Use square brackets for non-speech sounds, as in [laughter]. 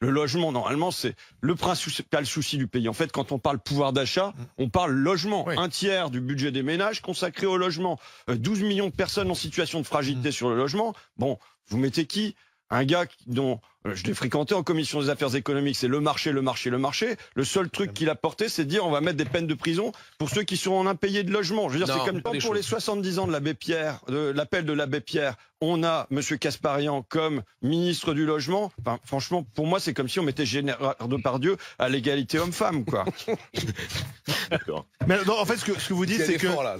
Le logement, normalement, c'est le principal souci du pays. En fait, quand on parle pouvoir d'achat, on parle logement. Oui. Un tiers du budget des ménages consacré au logement. Euh, 12 millions de personnes en situation de fragilité sur le logement. Bon, vous mettez qui? Un gars dont euh, je l'ai fréquenté en commission des affaires économiques, c'est le marché, le marché, le marché. Le seul truc qu'il a porté, c'est de dire on va mettre des peines de prison pour ceux qui sont en impayé de logement. Je veux dire, c'est comme pour les choses. 70 ans de l'abbé Pierre, de l'appel de l'abbé Pierre, on a Monsieur Casparian comme ministre du logement. Enfin, franchement, pour moi, c'est comme si on mettait Gérard Depardieu à l'égalité homme-femme, quoi. [laughs] D'accord. Mais non, en fait, ce que, ce que vous dites, c'est que là.